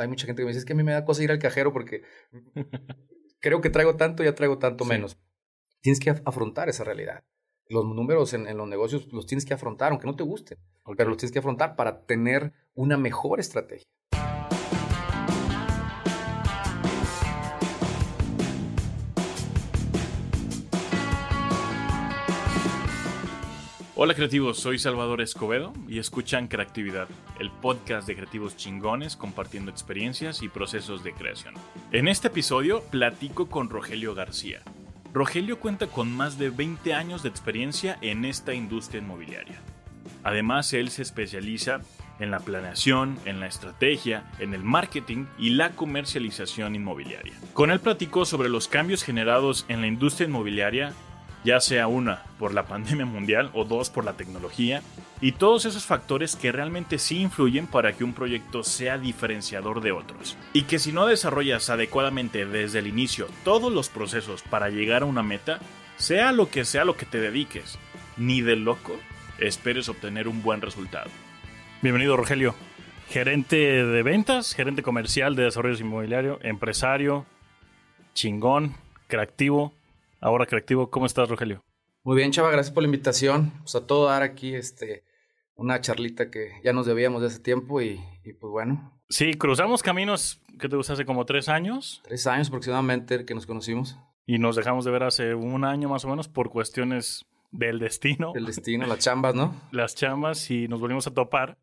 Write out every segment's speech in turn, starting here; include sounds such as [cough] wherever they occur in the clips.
hay mucha gente que me dice, es que a mí me da cosa ir al cajero porque creo que traigo tanto, ya traigo tanto menos. Tienes que afrontar esa realidad. Los números en, los negocios los tienes que afrontar, aunque no te gusten, pero los tienes que afrontar para tener una mejor estrategia. Hola creativos, soy Salvador Escobedo y escuchan Creatividad, el podcast de creativos chingones compartiendo experiencias y procesos de creación. En este episodio platico con Rogelio García. Rogelio cuenta con más de 20 años de experiencia en esta industria inmobiliaria. Además, él se especializa en la planeación, en la estrategia, en el marketing y la comercialización inmobiliaria. Con él platicó sobre los cambios generados en la industria inmobiliaria ya sea una por la pandemia mundial o dos por la tecnología, y todos esos factores que realmente sí influyen para que un proyecto sea diferenciador de otros. Y que si no desarrollas adecuadamente desde el inicio todos los procesos para llegar a una meta, sea lo que sea lo que te dediques, ni de loco esperes obtener un buen resultado. Bienvenido Rogelio, gerente de ventas, gerente comercial de desarrollo inmobiliario, empresario, chingón, creativo, Ahora Creativo. ¿Cómo estás, Rogelio? Muy bien, Chava, gracias por la invitación. Pues a todo dar aquí este, una charlita que ya nos debíamos de hace tiempo y, pues bueno. Sí, cruzamos caminos, ¿qué te gusta? Hace como tres años. Tres años aproximadamente que nos conocimos. Y nos dejamos de ver hace un año más o menos por cuestiones del destino. El [laughs] destino, las chambas, ¿no? Las chambas y nos volvimos a topar.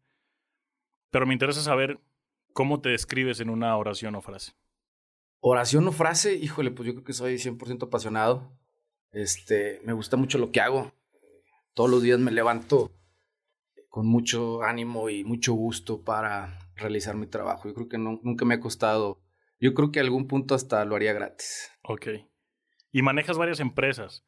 Pero me interesa saber cómo te describes en una oración o frase. Oración o frase, híjole, pues yo creo que soy 100% apasionado. Este, me gusta mucho lo que hago. Todos los días me levanto con mucho ánimo y mucho gusto para realizar mi trabajo. Yo creo que nunca me ha costado. Yo creo que a algún punto hasta lo haría gratis. Ok. Y manejas varias empresas.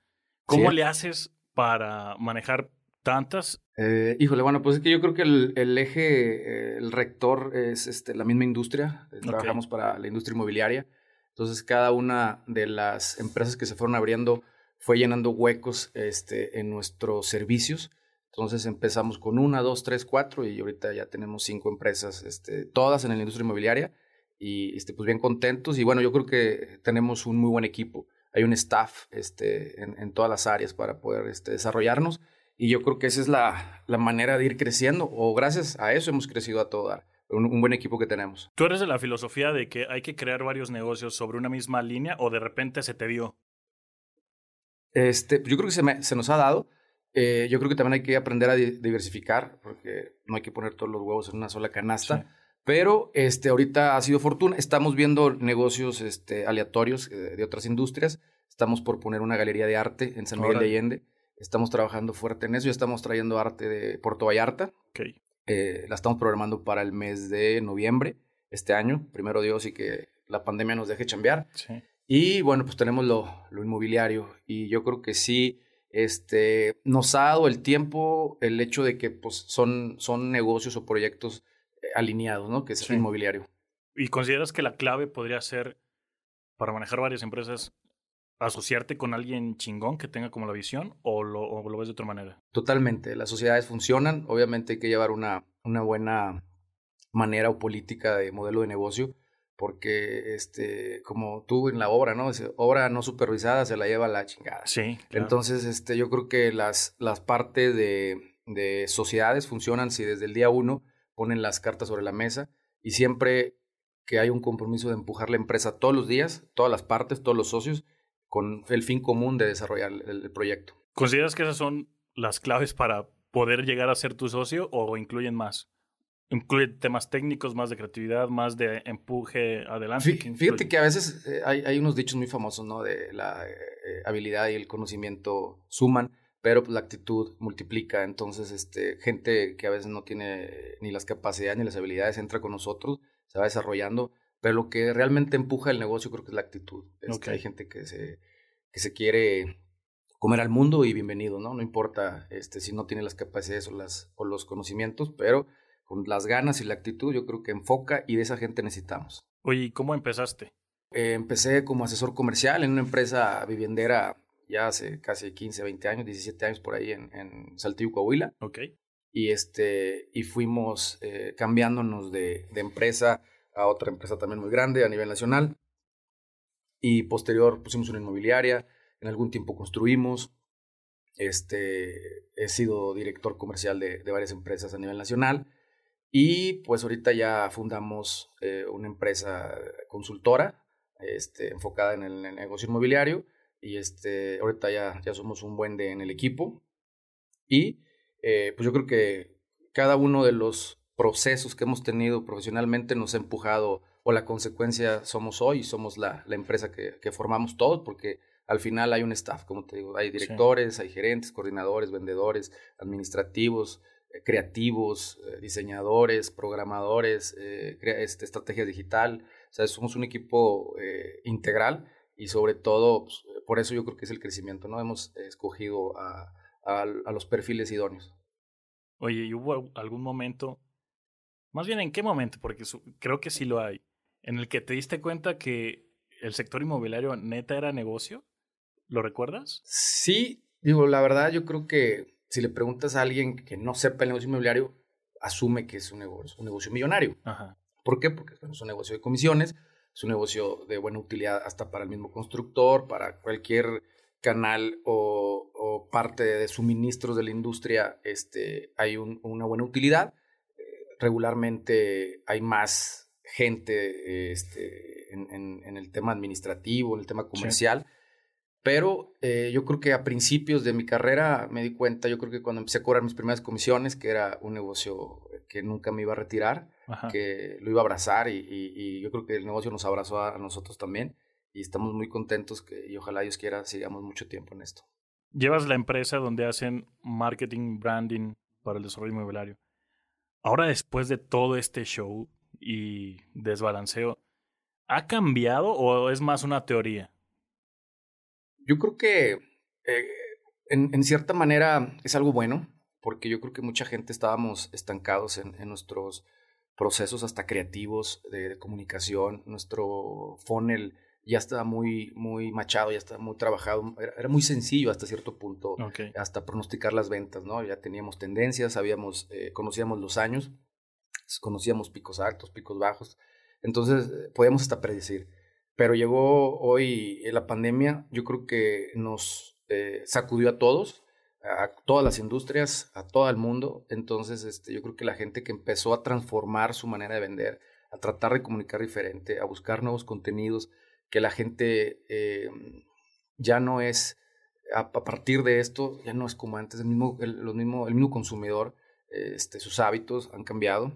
¿Cómo le haces para manejar tantas? Eh, híjole, bueno, pues es que yo creo que el, eje, el rector es este, la misma industria. Trabajamos para la industria inmobiliaria. Entonces, cada una de las empresas que se fueron abriendo fue llenando huecos este, en nuestros servicios. Entonces empezamos con una, dos, tres, cuatro y ahorita ya tenemos cinco empresas, este, todas en la industria inmobiliaria y este, pues bien contentos. Y bueno, yo creo que tenemos un muy buen equipo. Hay un staff este, en, todas las áreas para poder este, desarrollarnos y yo creo que esa es la, la manera de ir creciendo o gracias a eso hemos crecido a todo dar un, buen equipo que tenemos. ¿Tú eres de la filosofía de que hay que crear varios negocios sobre una misma línea o de repente se te dio? Este, yo creo que se, se nos ha dado. Eh, yo creo que también hay que aprender a diversificar, porque no hay que poner todos los huevos en una sola canasta. Pero este, ahorita ha sido fortuna. Estamos viendo negocios este, aleatorios eh, de otras industrias. Estamos por poner una galería de arte en San Miguel de Allende. Estamos trabajando fuerte en eso. Ya estamos trayendo arte de Puerto Vallarta. Okay. Eh, la estamos programando para el mes de noviembre este año. Primero Dios y que la pandemia nos deje chambear. Y bueno, pues tenemos lo, lo, inmobiliario y yo creo que sí este, nos ha dado el tiempo el hecho de que pues, son, son negocios o proyectos eh, alineados, ¿no? Que es el inmobiliario. ¿Y consideras que la clave podría ser para manejar varias empresas asociarte con alguien chingón que tenga como la visión o lo, lo, ves de otra manera? Totalmente. Las sociedades funcionan. Obviamente hay que llevar una, una buena manera o política de modelo de negocio porque este como tú en la obra, ¿no? obra no supervisada se la lleva la chingada. Sí. Entonces, este yo creo que las las partes de, de sociedades funcionan si desde el día uno ponen las cartas sobre la mesa y siempre que hay un compromiso de empujar la empresa todos los días, todas las partes, todos los socios con el fin común de desarrollar el, proyecto. ¿Consideras que esas son las claves para poder llegar a ser tu socio o incluyen más? ¿Incluye temas técnicos, más de creatividad, más de empuje adelante? Fíjate, que a veces eh, hay, unos dichos muy famosos, ¿no? De la eh, habilidad y el conocimiento suman, pero pues, la actitud multiplica. Entonces, este, gente que a veces no tiene ni las capacidades ni las habilidades entra con nosotros, se va desarrollando pero lo que realmente empuja el negocio creo que es la actitud. Este, hay gente que se, que se quiere comer al mundo y bienvenido, ¿no? No importa este, si no tiene las capacidades o, las, o los conocimientos, pero con las ganas y la actitud yo creo que enfoca y de esa gente necesitamos. Oye, ¿y cómo empezaste? Eh, empecé como asesor comercial en una empresa viviendera ya hace casi 15, 20 años, 17 años por ahí en, en Saltillo, Coahuila. Ok. Y, este, y fuimos eh, cambiándonos de, de empresa a otra empresa también muy grande a nivel nacional. Y posterior pusimos una inmobiliaria, en algún tiempo construimos. Este, he sido director comercial de, varias empresas a nivel nacional. Y pues ahorita ya fundamos eh, una empresa consultora este, enfocada en el, negocio inmobiliario. Y este, ahorita ya, ya somos un buen de en el equipo. Y eh, pues yo creo que cada uno de los procesos que hemos tenido profesionalmente nos ha empujado o la consecuencia somos hoy, somos la, la empresa que, que, formamos todos, porque al final hay un staff, como te digo, hay directores, hay gerentes, coordinadores, vendedores, administrativos, eh, creativos, eh, diseñadores, programadores, este, estrategia digital, o sea, somos un equipo integral y sobre todo, pues, por eso yo creo que es el crecimiento, ¿no? Hemos escogido a, a, a los perfiles idóneos. Oye, ¿y hubo algún momento, más bien en qué momento, porque creo que sí lo hay, en el que te diste cuenta que el sector inmobiliario neta era negocio? ¿Lo recuerdas? Sí, digo, la verdad yo creo que si le preguntas a alguien que no sepa el negocio inmobiliario, asume que es un negocio, un negocio millonario. Ajá. ¿Por qué? Porque es un negocio de comisiones, es un negocio de buena utilidad hasta para el mismo constructor, para cualquier canal o, parte de suministros de la industria este, hay una buena utilidad. Regularmente hay más gente este, en, el tema administrativo, en el tema comercial. Pero eh, yo creo que a principios de mi carrera me di cuenta, yo creo que cuando empecé a cobrar mis primeras comisiones, que era un negocio que nunca me iba a retirar, que lo iba a abrazar y, yo creo que el negocio nos abrazó a nosotros también y estamos muy contentos que, y ojalá Dios quiera sigamos mucho tiempo en esto. Llevas la empresa donde hacen marketing, branding para el desarrollo inmobiliario. Ahora después de todo este show y desbalanceo, ¿ha cambiado o es más una teoría? Yo creo que eh, en, cierta manera es algo bueno, porque yo creo que mucha gente estábamos estancados en, nuestros procesos hasta creativos de, de comunicación, nuestro funnel ya estaba muy, muy machado, ya estaba muy trabajado, era, muy sencillo hasta cierto punto, hasta pronosticar las ventas, ¿no? Ya teníamos tendencias, sabíamos, eh, conocíamos los años, conocíamos picos altos, picos bajos, entonces eh, podíamos hasta predecir. Pero llegó hoy la pandemia, yo creo que nos eh, sacudió a todos, a todas las industrias, a todo el mundo. Entonces, este, yo creo que la gente que empezó a transformar su manera de vender, a tratar de comunicar diferente, a buscar nuevos contenidos, que la gente eh, ya no es, a, partir de esto, ya no es como antes, el mismo, el, mismo, el mismo consumidor, este, sus hábitos han cambiado,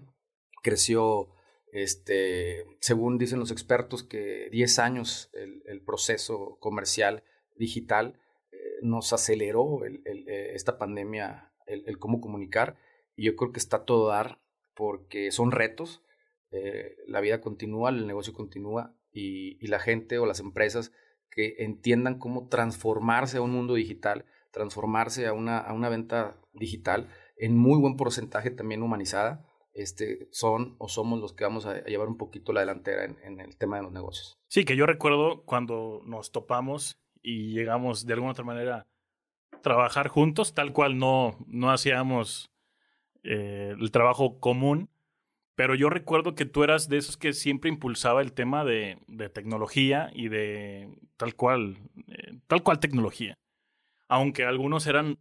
creció, este, según dicen los expertos, que 10 años el, proceso comercial digital eh, nos aceleró eh, esta pandemia, el, cómo comunicar, y yo creo que está todo dar porque son retos, la vida continúa, el negocio continúa y, la gente o las empresas que entiendan cómo transformarse a un mundo digital, transformarse a una, a una venta digital en muy buen porcentaje también humanizada, este, son o somos los que vamos a, llevar un poquito la delantera en, el tema de los negocios. Sí, que yo recuerdo cuando nos topamos y llegamos de alguna otra manera a trabajar juntos, tal cual no, no hacíamos eh, el trabajo común, pero yo recuerdo que tú eras de esos que siempre impulsaba el tema de, de tecnología y de tal cual, eh, tal cual tecnología. Aunque algunos eran,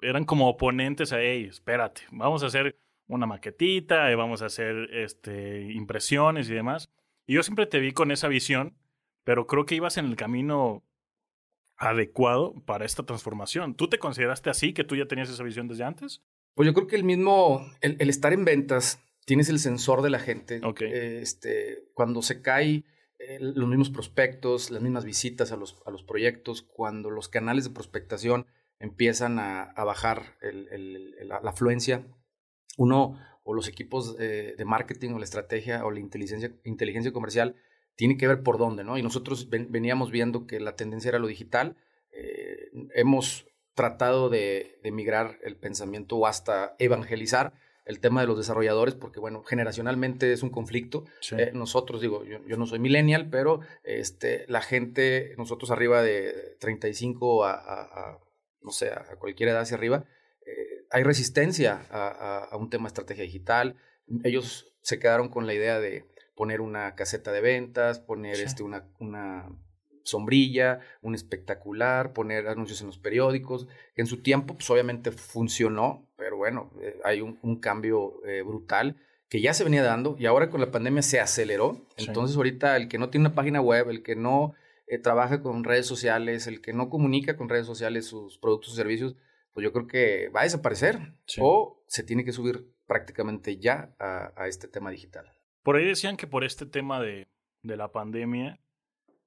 eran como oponentes a, hey, espérate, vamos a hacer una maquetita, y vamos a hacer este, impresiones y demás. Y yo siempre te vi con esa visión, pero creo que ibas en el camino adecuado para esta transformación. ¿Tú te consideraste así, que tú ya tenías esa visión desde antes? Pues yo creo que el mismo, el estar en ventas tienes el sensor de la gente. este, cuando se cae eh, los mismos prospectos, las mismas visitas a los, a los proyectos, cuando los canales de prospectación empiezan a, bajar la, afluencia, uno o los equipos de marketing o la estrategia o la inteligencia, inteligencia comercial tiene que ver por dónde, ¿no? Y nosotros veníamos viendo que la tendencia era lo digital. Eh, hemos tratado de, de migrar el pensamiento o hasta evangelizar el tema de los desarrolladores, porque bueno, generacionalmente es un conflicto. Eh, nosotros, digo, yo, no soy millennial, pero este, la gente, nosotros arriba de 35 a, a, no sé, a cualquier edad hacia arriba, eh, hay resistencia a, un tema de estrategia digital. Ellos se quedaron con la idea de, poner una caseta de ventas, poner este, una, una sombrilla, un espectacular, poner anuncios en los periódicos, que en su tiempo pues obviamente funcionó, pero bueno, eh, hay un, cambio eh, brutal que ya se venía dando y ahora con la pandemia se aceleró. Entonces ahorita el que no tiene una página web, el que no eh, trabaja con redes sociales, el que no comunica con redes sociales sus productos y servicios, pues yo creo que va a desaparecer o se tiene que subir prácticamente ya a, este tema digital. Por ahí decían que por este tema de, de la pandemia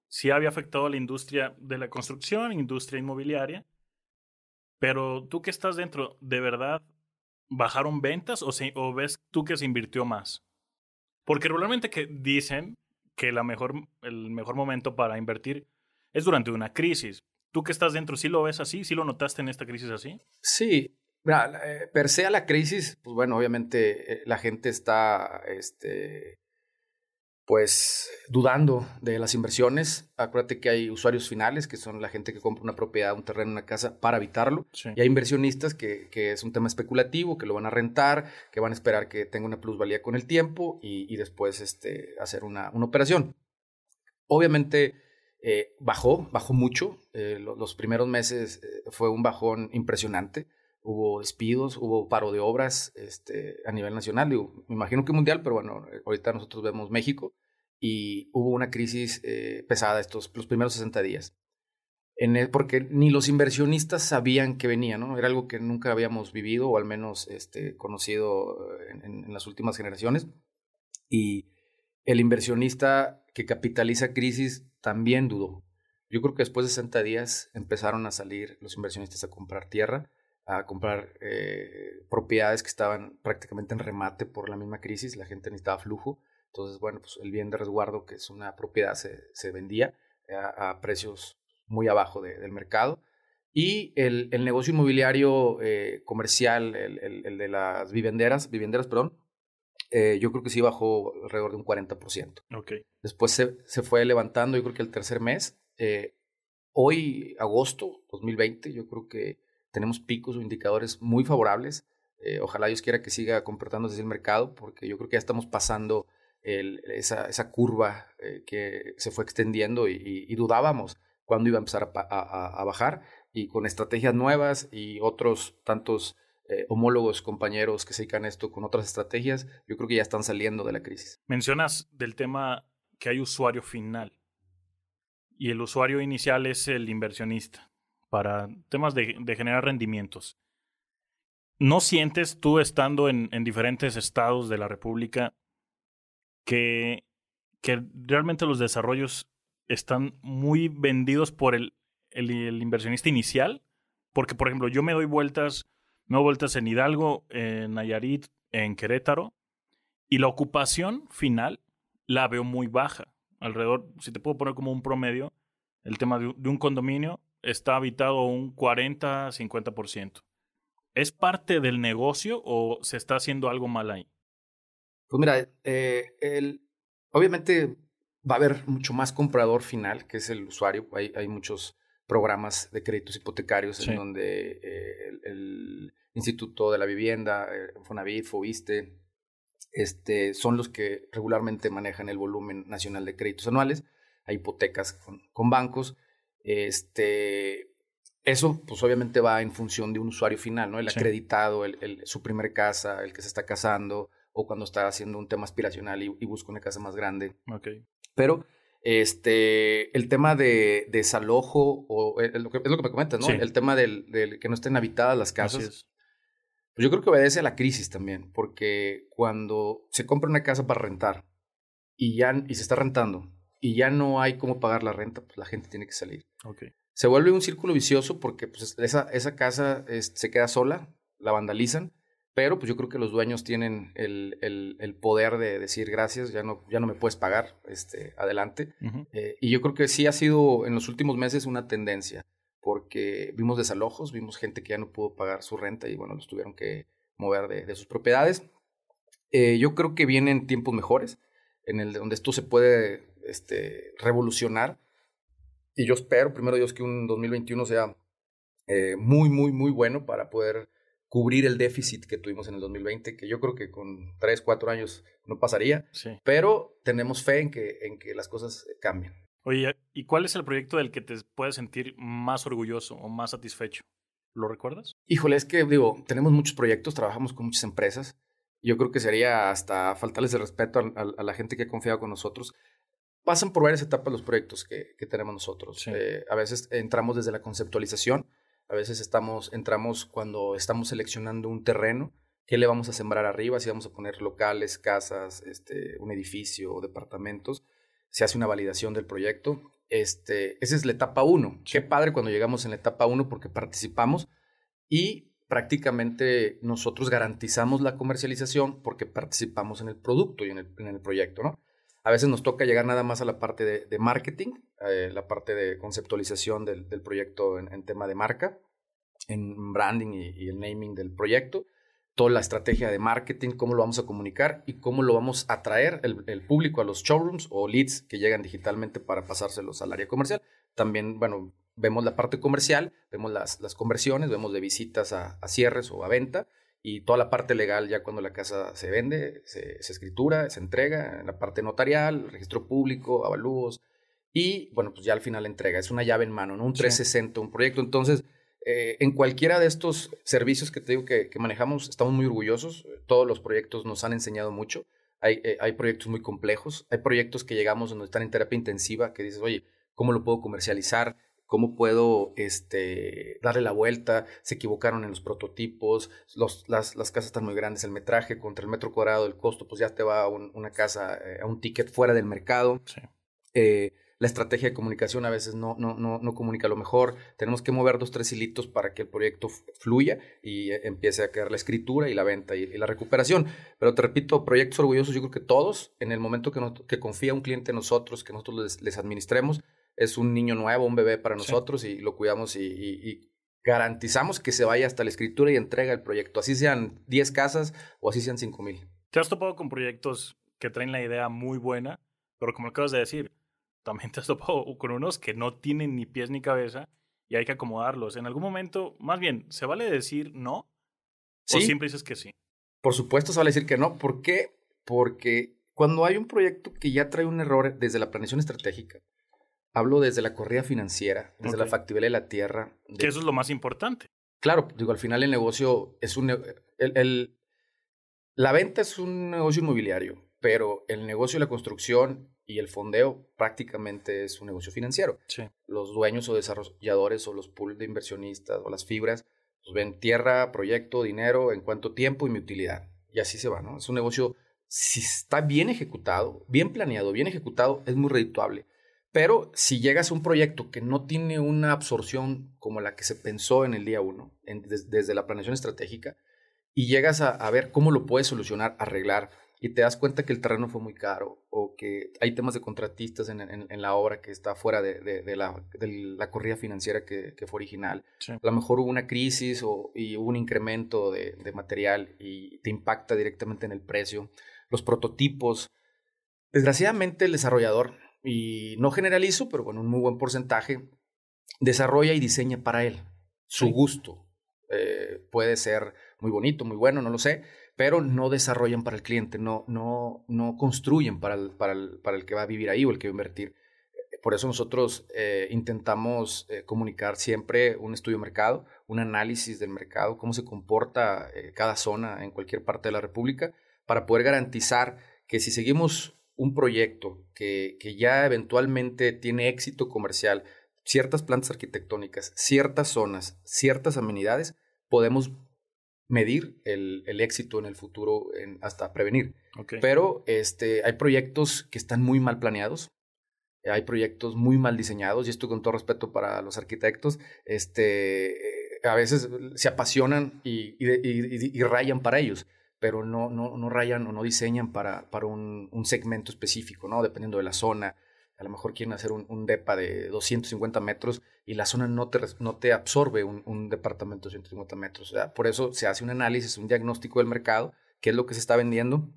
sí había afectado a la industria de la construcción, industria inmobiliaria, pero tú que estás dentro, ¿de verdad bajaron ventas o, o ves tú que se invirtió más? Porque regularmente que dicen que la mejor, el mejor momento para invertir es durante una crisis. ¿Tú que estás dentro, sí lo ves así? ¿Sí lo notaste en esta crisis así? Sí. Mira, eh, per se a la crisis, pues bueno, obviamente eh, la gente está este, pues dudando de las inversiones. Acuérdate que hay usuarios finales, que son la gente que compra una propiedad, un terreno, una casa para habitarlo. Y hay inversionistas que, que, es un tema especulativo, que lo van a rentar, que van a esperar que tenga una plusvalía con el tiempo y, y después este, hacer una, una operación. Obviamente eh, bajó, bajó mucho. Eh, los primeros meses eh, fue un bajón impresionante. Hubo despidos, hubo paro de obras este, a nivel nacional. Digo, me imagino que mundial, pero bueno, ahorita nosotros vemos México y hubo una crisis pesada estos los primeros 60 días. En porque ni los inversionistas sabían que venía, ¿no? Era algo que nunca habíamos vivido o al menos este, conocido en, en las últimas generaciones. Y el inversionista que capitaliza crisis también dudó. Yo creo que después de 60 días empezaron a salir los inversionistas a comprar tierra, a comprar eh, propiedades que estaban prácticamente en remate por la misma crisis, la gente necesitaba flujo. Entonces, bueno, pues el bien de resguardo, que es una propiedad, se, vendía a, precios muy abajo del mercado. Y el, negocio inmobiliario eh, comercial, el, el, de las vivenderas, vivenderas, perdón, eh, yo creo que sí bajó alrededor de un 40%. Okay. Después se, se, fue levantando, yo creo que el tercer mes. Eh, hoy, agosto 2020, yo creo que tenemos picos o indicadores muy favorables. Eh, ojalá Dios quiera que siga comportándose el mercado, porque yo creo que ya estamos pasando esa, curva que se fue extendiendo y, dudábamos cuándo iba a empezar a, bajar. Y con estrategias nuevas y otros tantos eh, homólogos, compañeros que se dedican esto con otras estrategias, yo creo que ya están saliendo de la crisis. Mencionas del tema que hay usuario final y el usuario inicial es el inversionista para temas de, generar rendimientos. ¿No sientes tú estando en, diferentes estados de la República que, que realmente los desarrollos están muy vendidos por el, el inversionista inicial? Porque, por ejemplo, yo me doy vueltas me vueltas en Hidalgo, en Nayarit, en Querétaro. Y la ocupación final la veo muy baja. Alrededor, si te puedo poner como un promedio, el tema de, un condominio está habitado un 40-50%. ¿Es parte del negocio o se está haciendo algo mal ahí? Pues mira, eh, el, obviamente va a haber mucho más comprador final, que es el usuario. Hay, hay muchos programas de créditos hipotecarios en donde eh, el, Instituto de la Vivienda, eh, Fonavit, Fobiste, este, son los que regularmente manejan el volumen nacional de créditos anuales. Hay hipotecas con, bancos. Este, eso, pues obviamente va en función de un usuario final, ¿no? El acreditado, el, su primer casa, el que se está casando, o cuando está haciendo un tema aspiracional y, y busca una casa más grande. Okay. Pero este, el tema de desalojo, o eh, es lo que, es lo que me comentas, ¿no? El tema del, del, que no estén habitadas las casas. Pues yo creo que obedece a la crisis también, porque cuando se compra una casa para rentar y, ya, y se está rentando y ya no hay cómo pagar la renta, pues la gente tiene que salir. Okay. Se vuelve un círculo vicioso porque pues, esa, esa casa se queda sola, la vandalizan pero pues yo creo que los dueños tienen el, el, poder de decir gracias, ya no, ya no me puedes pagar, este, adelante. Eh, y yo creo que sí ha sido en los últimos meses una tendencia, porque vimos desalojos, vimos gente que ya no pudo pagar su renta y bueno, los tuvieron que mover de, sus propiedades. Eh, yo creo que vienen tiempos mejores, en el donde esto se puede este, revolucionar. Y yo espero, primero Dios, que un 2021 sea eh, muy, muy, muy bueno para poder cubrir el déficit que tuvimos en el 2020, que yo creo que con 3, 4 años no pasaría, pero tenemos fe en que, en que las cosas cambien. Oye, ¿y cuál es el proyecto del que te puedes sentir más orgulloso o más satisfecho? ¿Lo recuerdas? Híjole, es que digo, tenemos muchos proyectos, trabajamos con muchas empresas. Yo creo que sería hasta faltarles el respeto a, la gente que ha confiado con nosotros. Pasan por varias etapas los proyectos que, tenemos nosotros. Eh, a veces entramos desde la conceptualización, a veces estamos, entramos cuando estamos seleccionando un terreno, qué le vamos a sembrar arriba, si vamos a poner locales, casas, este, un edificio o departamentos. Se hace una validación del proyecto este, esa es la etapa 1. Qué padre cuando llegamos en la etapa 1 porque participamos y prácticamente nosotros garantizamos la comercialización porque participamos en el producto y en el, proyecto, ¿no? A veces nos toca llegar nada más a la parte de, marketing, eh, la parte de conceptualización del, proyecto en, tema de marca, en branding y el naming del proyecto toda la estrategia de marketing, cómo lo vamos a comunicar y cómo lo vamos a traer el, público a los showrooms o leads que llegan digitalmente para pasárselos al área comercial. También, bueno, vemos la parte comercial, vemos las, las conversiones, vemos de visitas a, cierres o a venta y toda la parte legal ya cuando la casa se vende, se, escritura, se entrega, en la parte notarial, registro público, avalúos y, bueno, pues ya al final entrega. Es una llave en mano, ¿no? Un 360, un proyecto. Entonces, eh, en cualquiera de estos servicios que te digo que, manejamos, estamos muy orgullosos. Todos los proyectos nos han enseñado mucho. Hay, eh, hay, proyectos muy complejos. Hay proyectos que llegamos donde están en terapia intensiva, que dices, oye, ¿cómo lo puedo comercializar? ¿Cómo puedo este, darle la vuelta? Se equivocaron en los prototipos, los, las, las, casas están muy grandes, el metraje contra el metro cuadrado, el costo, pues ya te va a una casa, eh, a un ticket fuera del mercado. Sí la estrategia de comunicación a veces no, no, no, no comunica lo mejor. Tenemos que mover dos, tres hilitos para que el proyecto fluya y eh, empiece a quedar la escritura y la venta y, la recuperación. Pero te repito, proyectos orgullosos, yo creo que todos, en el momento que, que confía un cliente en nosotros, que nosotros les, administremos, es un niño nuevo, un bebé para nosotros y lo cuidamos y, garantizamos que se vaya hasta la escritura y entrega el proyecto, así sean 10 casas o así sean 5 mil. ¿Te has topado con proyectos que traen la idea muy buena, pero como acabas de decir, también te has topado con unos que no tienen ni pies ni cabeza y hay que acomodarlos. En algún momento, más bien, ¿se vale decir no? ¿Sí? ¿O siempre dices que sí? Por supuesto se vale decir que no. ¿Por qué? Porque cuando hay un proyecto que ya trae un error desde la planeación estratégica, hablo desde la corrida financiera, desde la factibilidad de la tierra. Que eso es lo más importante. Claro, digo, al final el negocio es un... el, la venta es un negocio inmobiliario, pero el negocio de la construcción y el fondeo prácticamente es un negocio financiero. Los dueños o desarrolladores o los pools de inversionistas o las fibras pues ven tierra, proyecto, dinero, en cuánto tiempo y mi utilidad. Y así se va, ¿no? Es un negocio, si está bien ejecutado, bien planeado, bien ejecutado, es muy redituable. Pero si llegas a un proyecto que no tiene una absorción como la que se pensó en el día uno, desde la planeación estratégica, y llegas a, a ver cómo lo puedes solucionar, arreglar, y te das cuenta que el terreno fue muy caro o que hay temas de contratistas en, en, la obra que está fuera de, de, la, de la, corrida financiera que, que fue original. A lo mejor hubo una crisis o, y hubo un incremento de, material y te impacta directamente en el precio. Los prototipos. Desgraciadamente el desarrollador, y no generalizo, pero bueno, un muy buen porcentaje, desarrolla y diseña para él, su gusto. Eh, puede ser muy bonito, muy bueno, no lo sé, pero no desarrollan para el cliente, no, no, no construyen para el, para, el, para el que va a vivir ahí o el que va a invertir. Por eso nosotros eh, intentamos eh, comunicar siempre un estudio de mercado, un análisis del mercado, cómo se comporta eh, cada zona en cualquier parte de la República, para poder garantizar que si seguimos un proyecto que, que ya eventualmente tiene éxito comercial, ciertas plantas arquitectónicas, ciertas zonas, ciertas amenidades, podemos medir el, el, éxito en el futuro en, hasta prevenir. Pero este, hay proyectos que están muy mal planeados, hay proyectos muy mal diseñados, y esto con todo respeto para los arquitectos, este, a veces se apasionan y, y, y, rayan para ellos, pero no, no, no, rayan o no diseñan para, para un, un segmento específico, ¿no? dependiendo de la zona a lo mejor quieren hacer un, DEPA de 250 metros y la zona no te, no te absorbe un, departamento de 250 metros. Por eso se hace un análisis, un diagnóstico del mercado, qué es lo que se está vendiendo.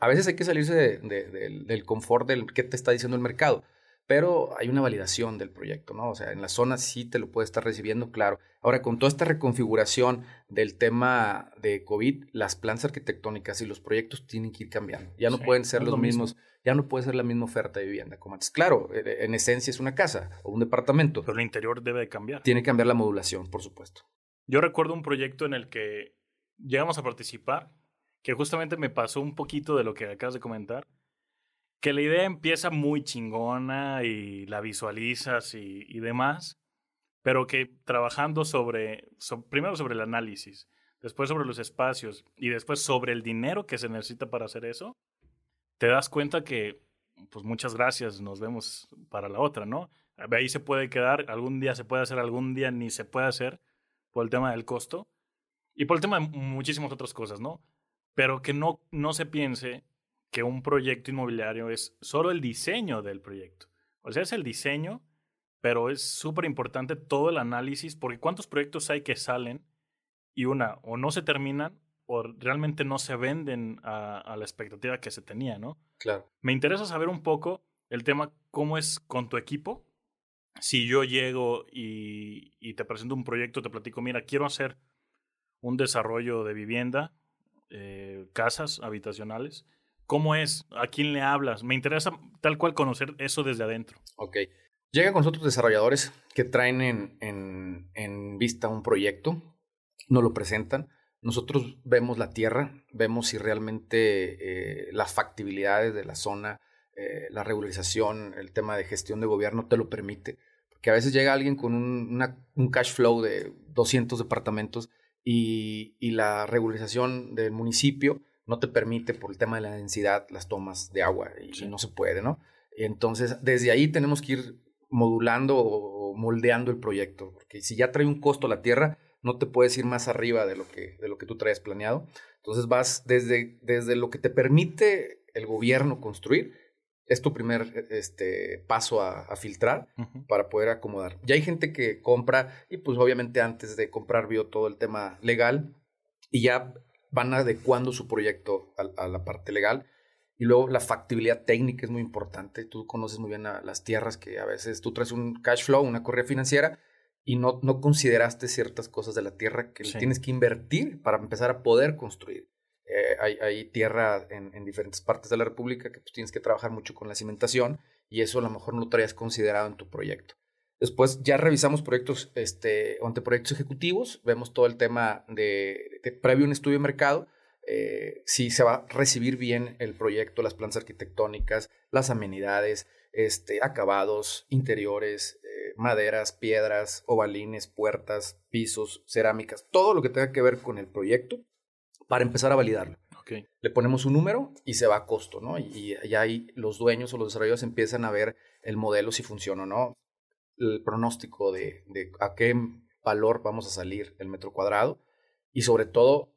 A veces hay que salirse del confort del qué te está diciendo el mercado, pero hay una validación del proyecto, ¿no? O sea, en la zona sí te lo puede estar recibiendo, claro. Ahora, con toda esta reconfiguración del tema de COVID, las plantas arquitectónicas y los proyectos tienen que ir cambiando. Ya no pueden ser los mismos, ya no puede ser la misma oferta de vivienda como antes. Claro, e, e, en esencia es una casa o un departamento. Pero el interior debe de cambiar. Tiene que cambiar la modulación, por supuesto. Yo recuerdo un proyecto en el que llegamos a participar, que justamente me pasó un poquito de lo que acabas de comentar que la idea empieza muy chingona y la visualizas y, demás, pero que trabajando sobre, primero sobre el análisis, después sobre los espacios y después sobre el dinero que se necesita para hacer eso, te das cuenta que, pues muchas gracias, nos vemos para la otra, ¿no? Ahí se puede quedar, algún día se puede hacer, algún día ni se puede hacer por el tema del costo y por el tema de muchísimas otras cosas, ¿no? Pero que no, no se piense que un proyecto inmobiliario es solo el diseño del proyecto. O sea, es el diseño, pero es súper importante todo el análisis, porque cuántos proyectos hay que salen y una, o no se terminan, o realmente no se venden a, la expectativa que se tenía, ¿no? Claro. Me interesa saber un poco el tema, cómo es con tu equipo. Si yo llego y, y te presento un proyecto, te platico, mira, quiero hacer un desarrollo de vivienda, eh, casas habitacionales, ¿Cómo es? ¿A quién le hablas? Me interesa tal cual conocer eso desde adentro. Ok. Llegan con nosotros desarrolladores que traen en, en, vista un proyecto, nos lo presentan. Nosotros vemos la tierra, vemos si realmente eh, las factibilidades de la zona, eh, la regularización, el tema de gestión de gobierno te lo permite. Porque a veces llega alguien con un, un cash flow de 200 departamentos y, y la regularización del municipio no te permite por el tema de la densidad las tomas de agua y, no se puede, ¿no? Entonces, desde ahí tenemos que ir modulando o moldeando el proyecto, porque si ya trae un costo la tierra, no te puedes ir más arriba de lo que, de lo que tú traes planeado. Entonces vas desde, desde lo que te permite el gobierno construir, es tu primer este, paso a, filtrar para poder acomodar. Ya hay gente que compra y pues obviamente antes de comprar vio todo el tema legal y ya van adecuando su proyecto a, la parte legal. Y luego la factibilidad técnica es muy importante. Tú conoces muy bien las tierras que a veces tú traes un cash flow, una correa financiera y no, no consideraste ciertas cosas de la tierra que tienes que invertir para empezar a poder construir. Eh, hay, hay, tierra en, en, diferentes partes de la República que pues, tienes que trabajar mucho con la cimentación y eso a lo mejor no lo traías considerado en tu proyecto. Después ya revisamos proyectos este, o anteproyectos ejecutivos, vemos todo el tema de, previo un estudio de mercado, eh, si se va a recibir bien el proyecto, las plantas arquitectónicas, las amenidades, este, acabados, interiores, eh, maderas, piedras, ovalines, puertas, pisos, cerámicas, todo lo que tenga que ver con el proyecto para empezar a validarlo. Le ponemos un número y se va a costo, ¿no? Y, ya ahí los dueños o los desarrolladores empiezan a ver el modelo si funciona o no el pronóstico de, a qué valor vamos a salir el metro cuadrado y sobre todo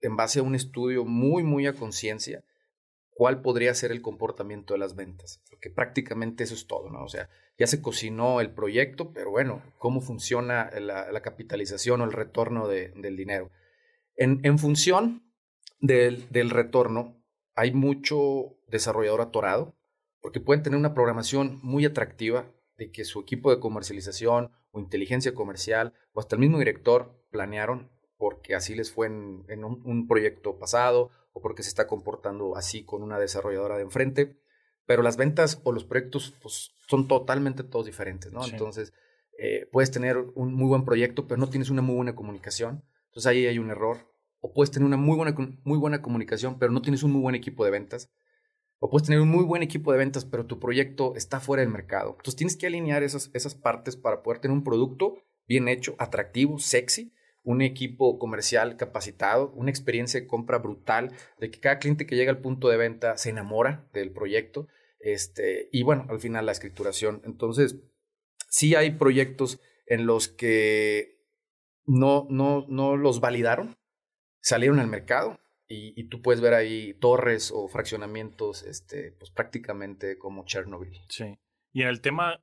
en base a un estudio muy, muy a conciencia, cuál podría ser el comportamiento de las ventas. Porque prácticamente eso es todo, ¿no? O sea, ya se cocinó el proyecto, pero bueno, ¿cómo funciona la, capitalización o el retorno del dinero? En, en función del, del, retorno, hay mucho desarrollador atorado, porque pueden tener una programación muy atractiva, de que su equipo de comercialización o inteligencia comercial o hasta el mismo director planearon porque así les fue en, un, proyecto pasado o porque se está comportando así con una desarrolladora de enfrente. Pero las ventas o los proyectos pues, son totalmente todos diferentes, ¿no? Entonces, eh, puedes tener un muy buen proyecto, pero no tienes una muy buena comunicación. Entonces ahí hay un error. O puedes tener una muy buena, muy buena comunicación, pero no tienes un muy buen equipo de ventas. O puedes tener un muy buen equipo de ventas, pero tu proyecto está fuera del mercado. Entonces tienes que alinear esas, esas partes para poder tener un producto bien hecho, atractivo, sexy, un equipo comercial capacitado, una experiencia de compra brutal, de que cada cliente que llega al punto de venta se enamora del proyecto. Este, y bueno, al final la escrituración. Entonces, sí hay proyectos en los que no, no, no los validaron, salieron al mercado, y, tú puedes ver ahí torres o fraccionamientos, este, pues prácticamente como Chernobyl. Sí. Y en el tema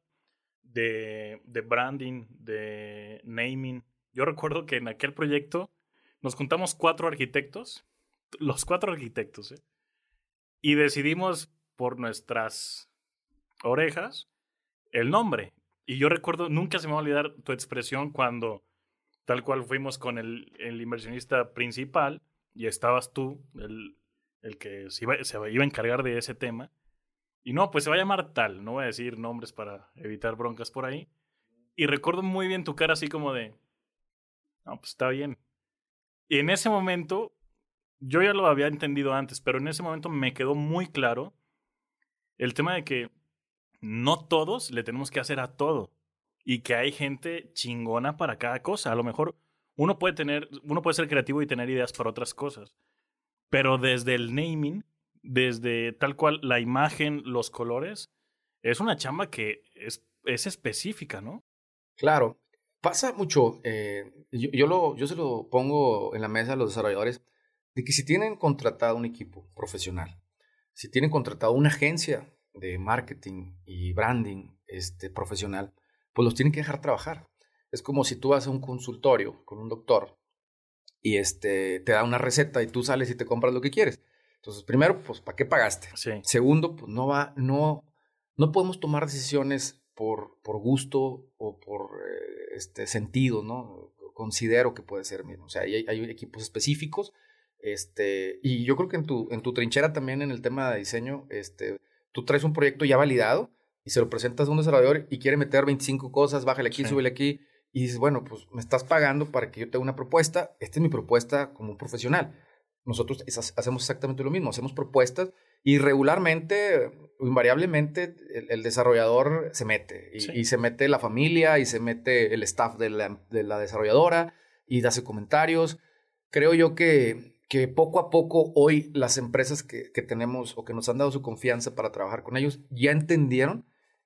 de, de branding, de naming, yo recuerdo que en aquel proyecto nos juntamos cuatro arquitectos, los cuatro arquitectos, ¿eh? y decidimos por nuestras orejas el nombre. Y yo recuerdo, nunca se me va a olvidar tu expresión cuando tal cual fuimos con el, el inversionista principal y estabas tú, el, el que se iba, se iba a encargar de ese tema. Y no, pues se va a llamar tal, no voy a decir nombres para evitar broncas por ahí. Y recuerdo muy bien tu cara así como de, no, pues está bien. Y en ese momento, yo ya lo había entendido antes, pero en ese momento me quedó muy claro el tema de que no todos le tenemos que hacer a todo y que hay gente chingona para cada cosa. A lo mejor uno puede tener, uno puede ser creativo y tener ideas para otras cosas, pero desde el naming, desde tal cual la imagen, los colores, es una chamba que es, es específica, ¿no? Claro, pasa mucho. Eh, yo, yo, lo, yo se lo pongo en la mesa a los desarrolladores de que si tienen contratado un equipo profesional, si tienen contratado una agencia de marketing y branding este, profesional, pues los tienen que dejar trabajar. Es como si tú vas a un consultorio con un doctor y este, te da una receta y tú sales y te compras lo que quieres. Entonces, primero, pues, ¿para qué pagaste? Segundo, pues no va, no, no podemos tomar decisiones por, por gusto o por eh, este sentido, ¿no? Considero que puede ser mismo. O sea, hay, hay equipos específicos. Este, y yo creo que en tu, en tu trinchera también en el tema de diseño, este, tú traes un proyecto ya validado y se lo presentas a un desarrollador y quiere meter 25 cosas, bájale aquí, súbele aquí, y dices, bueno, pues me estás pagando para que yo te una propuesta, esta es mi propuesta como un profesional. Nosotros hacemos exactamente lo mismo, hacemos propuestas y regularmente, invariablemente, el, desarrollador se mete y, se mete la familia y se mete el staff de la, de la desarrolladora y hace comentarios. Creo yo que, que poco a poco hoy las empresas que, que tenemos o que nos han dado su confianza para trabajar con ellos ya entendieron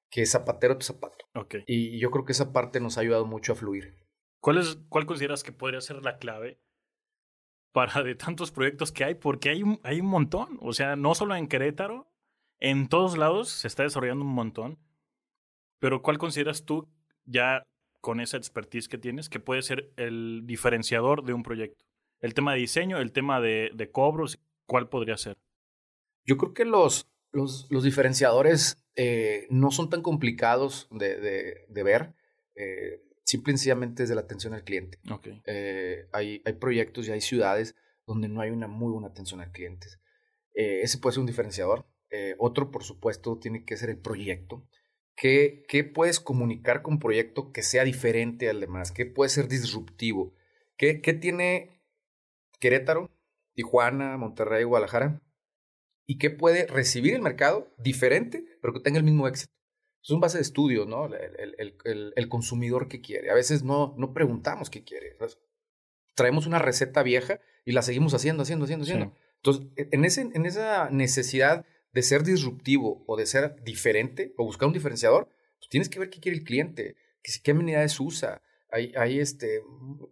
que zapatero tu zapato. Okay. Y yo creo que esa parte nos ha ayudado mucho a fluir. ¿Cuál, es, ¿Cuál consideras que podría ser la clave para de tantos proyectos que hay? Porque hay un, hay un montón. O sea, no solo en Querétaro, en todos lados se está desarrollando un montón. Pero ¿cuál consideras tú, ya con esa expertise que tienes, que puede ser el diferenciador de un proyecto? El tema de diseño, el tema de, de cobros, ¿cuál podría ser? Yo creo que los, los, los diferenciadores eh, no son tan complicados de, de, ver. Eh, simple y sencillamente es de la atención al cliente. Okay. Eh, hay, hay proyectos y hay ciudades donde no hay una muy buena atención al cliente. ese puede ser un diferenciador. otro, por supuesto, tiene que ser el proyecto. ¿Qué, ¿Qué puedes comunicar con un proyecto que sea diferente al demás? ¿Qué puede ser disruptivo? ¿Qué, qué tiene Querétaro, Tijuana, Monterrey, Guadalajara? Y qué puede recibir el mercado diferente, pero que tenga el mismo éxito. Es un base de estudio, ¿no? El, el, el, el, consumidor que quiere. A veces no, no preguntamos qué quiere. Traemos una receta vieja y la seguimos haciendo, haciendo, haciendo, haciendo. Entonces, e, en, ese, en esa necesidad de ser disruptivo o de ser diferente o buscar un diferenciador, pues tienes que ver qué quiere el cliente, qué amenidades usa. Hay, hay este,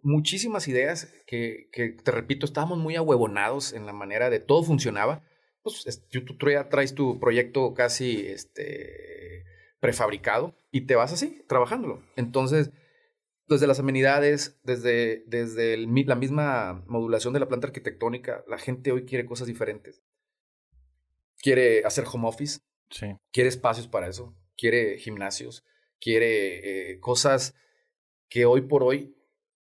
muchísimas ideas que, que, te repito, estábamos muy ahuevonados en la manera de todo funcionaba pues tú ya traes tu proyecto casi este, prefabricado y te vas así, trabajándolo. Entonces, desde las amenidades, desde, desde la misma modulación de la planta arquitectónica, la gente hoy quiere cosas diferentes. Quiere hacer home office, sí. quiere espacios para eso, quiere gimnasios, quiere eh, cosas que hoy por hoy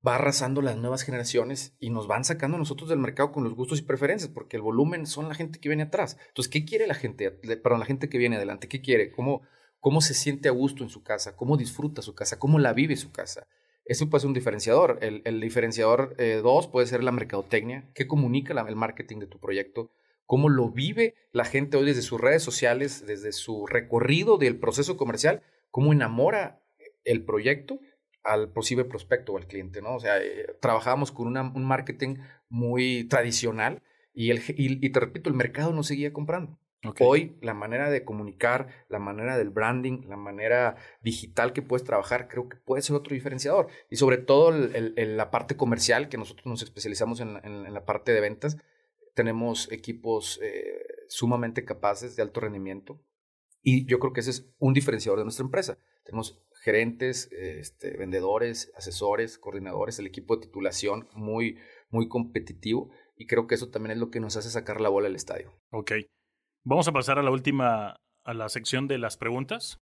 va arrasando las nuevas generaciones y nos van sacando nosotros del mercado con los gustos y preferencias, porque el volumen son la gente que viene atrás. Entonces, ¿qué quiere la gente? Perdón, la gente que viene adelante, ¿qué quiere? ¿Cómo, cómo se siente a gusto en su casa? ¿Cómo disfruta su casa? ¿Cómo la vive su casa? Eso puede ser un diferenciador. El, diferenciador eh, dos puede ser la mercadotecnia. ¿Qué comunica el marketing de tu proyecto? ¿Cómo lo vive la gente hoy desde sus redes sociales, desde su recorrido del proceso comercial? ¿Cómo enamora el proyecto al posible prospecto o al cliente, ¿no? O sea, eh, trabajábamos con un marketing muy tradicional y, el, y, te repito, el mercado no seguía comprando. Hoy la manera de comunicar, la manera del branding, la manera digital que puedes trabajar, creo que puede ser otro diferenciador. Y sobre todo la parte comercial, que nosotros nos especializamos en, en, la parte de ventas, tenemos equipos eh, sumamente capaces de alto rendimiento. Y yo creo que ese es un diferenciador de nuestra empresa. Tenemos gerentes, este, vendedores, asesores, coordinadores, el equipo de titulación muy, muy competitivo y creo que eso también es lo que nos hace sacar la bola al estadio. Ok. Vamos a pasar a la última, a la sección de las preguntas.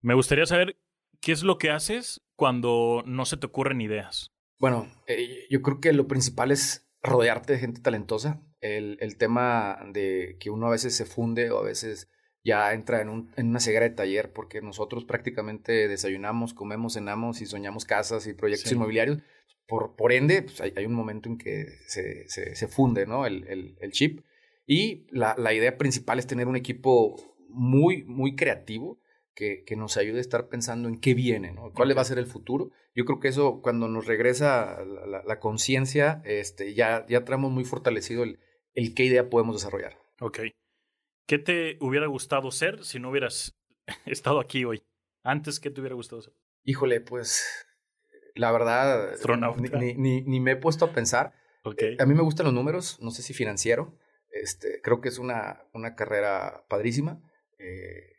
Me gustaría saber qué es lo que haces cuando no se te ocurren ideas. Bueno, eh, yo creo que lo principal es rodearte de gente talentosa. El, el, tema de que uno a veces se funde o a veces ya entra en, un, en una ceguera de taller porque nosotros prácticamente desayunamos, comemos, cenamos y soñamos casas y proyectos inmobiliarios. Por, por ende, pues hay, hay, un momento en que se, se, se funde ¿no? el, el, el chip. Y la, la, idea principal es tener un equipo muy, muy creativo que, que, nos ayude a estar pensando en qué viene, ¿no? cuál va a ser el futuro. Yo creo que eso, cuando nos regresa la, la, la conciencia, este, ya, ya traemos muy fortalecido el, el qué idea podemos desarrollar. Ok. ¿Qué te hubiera gustado ser si no hubieras [laughs] estado aquí hoy? Antes, ¿qué te hubiera gustado ser? Híjole, pues la verdad, ni, ni, ni, me he puesto a pensar. Okay. A mí me gustan los números, no sé si financiero. Este, creo que es una, una carrera padrísima. Eh,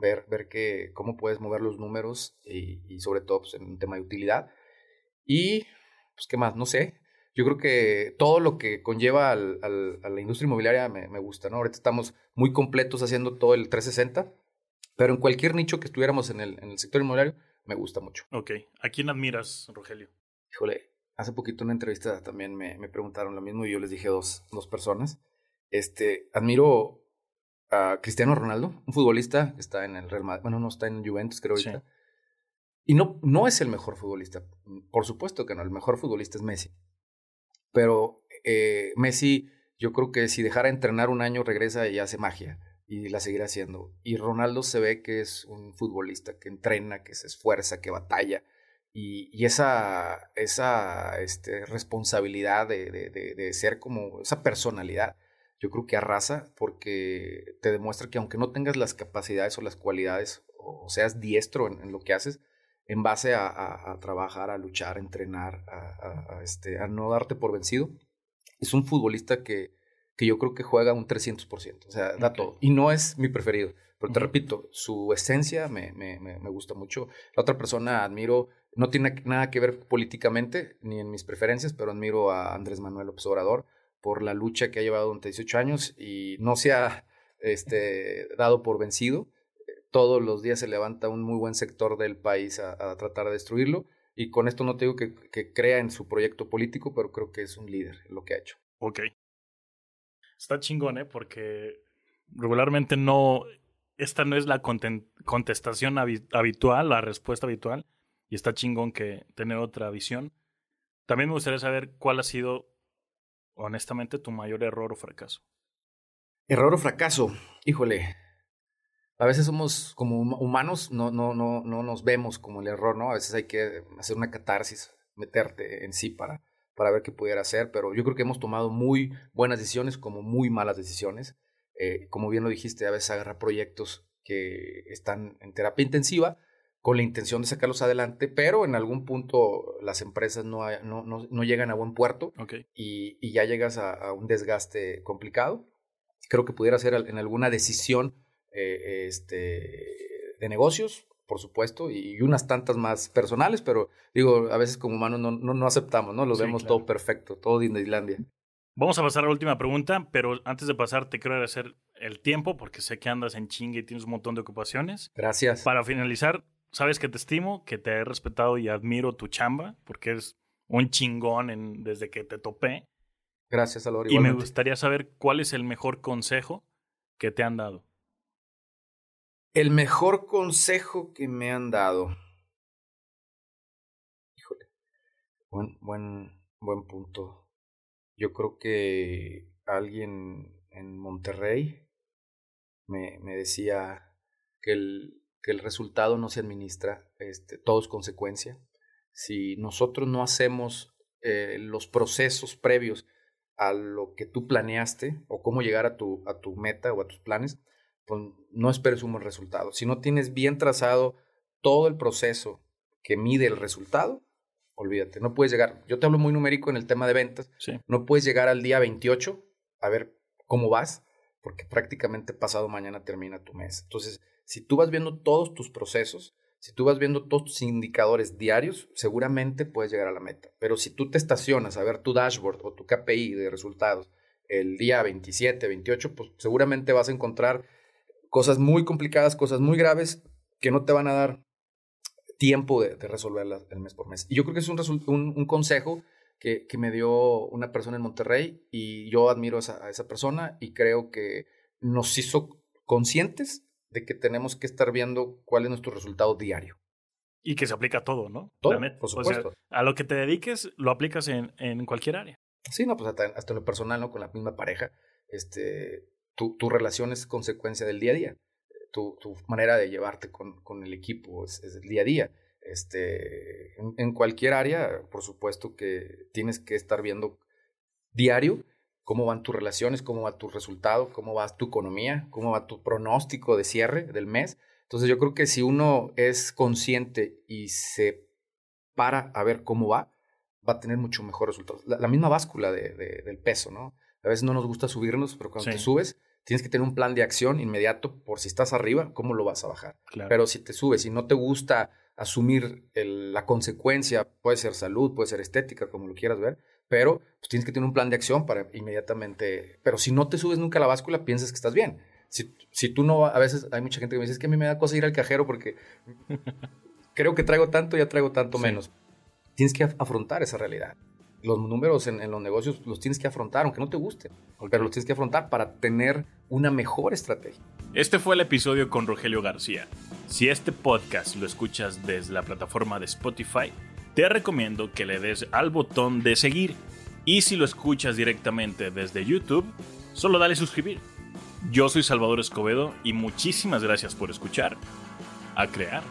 ver, ver que, cómo puedes mover los números y, y sobre todo pues, en un tema de utilidad. Y, pues, ¿qué más? No sé. Yo creo que todo lo que conlleva al, al, a la industria inmobiliaria me, me, gusta, ¿no? Ahorita estamos muy completos haciendo todo el 360, pero en cualquier nicho que estuviéramos en el, en el sector inmobiliario, me gusta mucho. Ok. ¿A quién admiras, Rogelio? Híjole, hace poquito en una entrevista también me, me preguntaron lo mismo y yo les dije dos, dos personas. Este, admiro a Cristiano Ronaldo, un futbolista que está en el Real Madrid, bueno, no está en Juventus, creo ahorita. Sí. Y no, no es el mejor futbolista. Por supuesto que no, el mejor futbolista es Messi. Pero eh, Messi, yo creo que si dejara entrenar un año, regresa y hace magia y la seguirá haciendo. Y Ronaldo se ve que es un futbolista que entrena, que se esfuerza, que batalla. Y, esa, esa este, responsabilidad de, de, de, ser como esa personalidad, yo creo que arrasa porque te demuestra que aunque no tengas las capacidades o las cualidades o seas diestro en lo que haces, en base a, a, a trabajar, a luchar, a entrenar, a, a, este, a no darte por vencido, es un futbolista que, que yo creo que juega un 300%, o sea, da okay. todo. Y no es mi preferido, pero te uh -huh. repito, su esencia me, me, me, me, gusta mucho. La otra persona admiro, no tiene nada que ver políticamente ni en mis preferencias, pero admiro a Andrés Manuel López Obrador por la lucha que ha llevado durante 18 años y no se ha este, dado por vencido. Todos los días se levanta un muy buen sector del país a, a tratar de destruirlo. Y con esto no te digo que, que, crea en su proyecto político, pero creo que es un líder lo que ha hecho. Ok. Está chingón, ¿eh? Porque regularmente no. Esta no es la contestación habitual, la respuesta habitual. Y está chingón que tener otra visión. También me gustaría saber cuál ha sido honestamente, tu mayor error o fracaso? Error o fracaso, híjole. A veces somos como humanos, no, no, no, no nos vemos como el error, ¿no? A veces hay que hacer una catarsis, meterte en sí para, para ver qué pudiera hacer, pero yo creo que hemos tomado muy buenas decisiones como muy malas decisiones. Eh, como bien lo dijiste, a veces agarra proyectos que están en terapia intensiva con la intención de sacarlos adelante, pero en algún punto las empresas no, no, no, no llegan a buen puerto okay. y, y, ya llegas a, a, un desgaste complicado. Creo que pudiera ser en alguna decisión eh, este, de negocios, por supuesto, y unas tantas más personales, pero digo, a veces como humanos no, no, no aceptamos, ¿no? Lo sí, vemos claro. todo perfecto, todo Disneylandia. Vamos a pasar a la última pregunta, pero antes de pasar te quiero agradecer el tiempo porque sé que andas en chingue y tienes un montón de ocupaciones. Gracias. Para finalizar, sabes que te estimo, que te he respetado y admiro tu chamba, porque eres un chingón en, desde que te topé. Gracias, Alor. Y me gustaría saber cuál es el mejor consejo que te han dado. El mejor consejo que me han dado. Híjole. Buen, buen, buen punto. Yo creo que alguien en Monterrey me, me decía que el, que el resultado no se administra, este, todo es consecuencia. Si nosotros no hacemos eh, los procesos previos a lo que tú planeaste o cómo llegar a tu, a tu meta o a tus planes, pues no esperes un buen resultado. Si no tienes bien trazado todo el proceso que mide el resultado, olvídate, no puedes llegar. Yo te hablo muy numérico en el tema de ventas. Sí. No puedes llegar al día 28 a ver cómo vas, porque prácticamente pasado mañana termina tu mes. Entonces, si tú vas viendo todos tus procesos, si tú vas viendo todos tus indicadores diarios, seguramente puedes llegar a la meta. Pero si tú te estacionas a ver tu dashboard o tu KPI de resultados el día 27, 28, pues seguramente vas a encontrar cosas muy complicadas, cosas muy graves que no te van a dar tiempo de, resolverla el mes por mes. Y yo creo que es un, un, consejo que, que, me dio una persona en Monterrey y yo admiro a esa, a esa persona y creo que nos hizo conscientes de que tenemos que estar viendo cuál es nuestro resultado diario. Y que se aplica a todo, ¿no? Todo, por supuesto. a lo que te dediques, lo aplicas en, en cualquier área. Sí, no, pues hasta, hasta, lo personal, ¿no? Con la misma pareja, este, tu, tu relación es consecuencia del día a día. Tu, tu manera de llevarte con, con el equipo es, es, el día a día. Este, en, en cualquier área, por supuesto que tienes que estar viendo diario cómo van tus relaciones, cómo va tu resultado, cómo va tu economía, cómo va tu pronóstico de cierre del mes. Entonces yo creo que si uno es consciente y se para a ver cómo va, va a tener mucho mejor resultados. La, misma báscula de, del peso, ¿no? A veces no nos gusta subirnos, pero cuando te subes, tienes que tener un plan de acción inmediato por si estás arriba, cómo lo vas a bajar. Pero si te subes y no te gusta asumir la consecuencia, puede ser salud, puede ser estética, como lo quieras ver, pero pues, tienes que tener un plan de acción para inmediatamente. Pero si no te subes nunca a la báscula, piensas que estás bien. Si, si tú no, a veces hay mucha gente que me dice, es que a mí me da cosa ir al cajero porque [laughs] creo que traigo tanto, ya traigo tanto menos. Tienes que afrontar esa realidad. Los números en, los negocios los tienes que afrontar, aunque no te guste, pero los tienes que afrontar para tener una mejor estrategia. Este fue el episodio con Rogelio García. Si este podcast lo escuchas desde la plataforma de Spotify, te recomiendo que le des al botón de seguir. Y si lo escuchas directamente desde YouTube, solo dale suscribir. Yo soy Salvador Escobedo y muchísimas gracias por escuchar. A crear.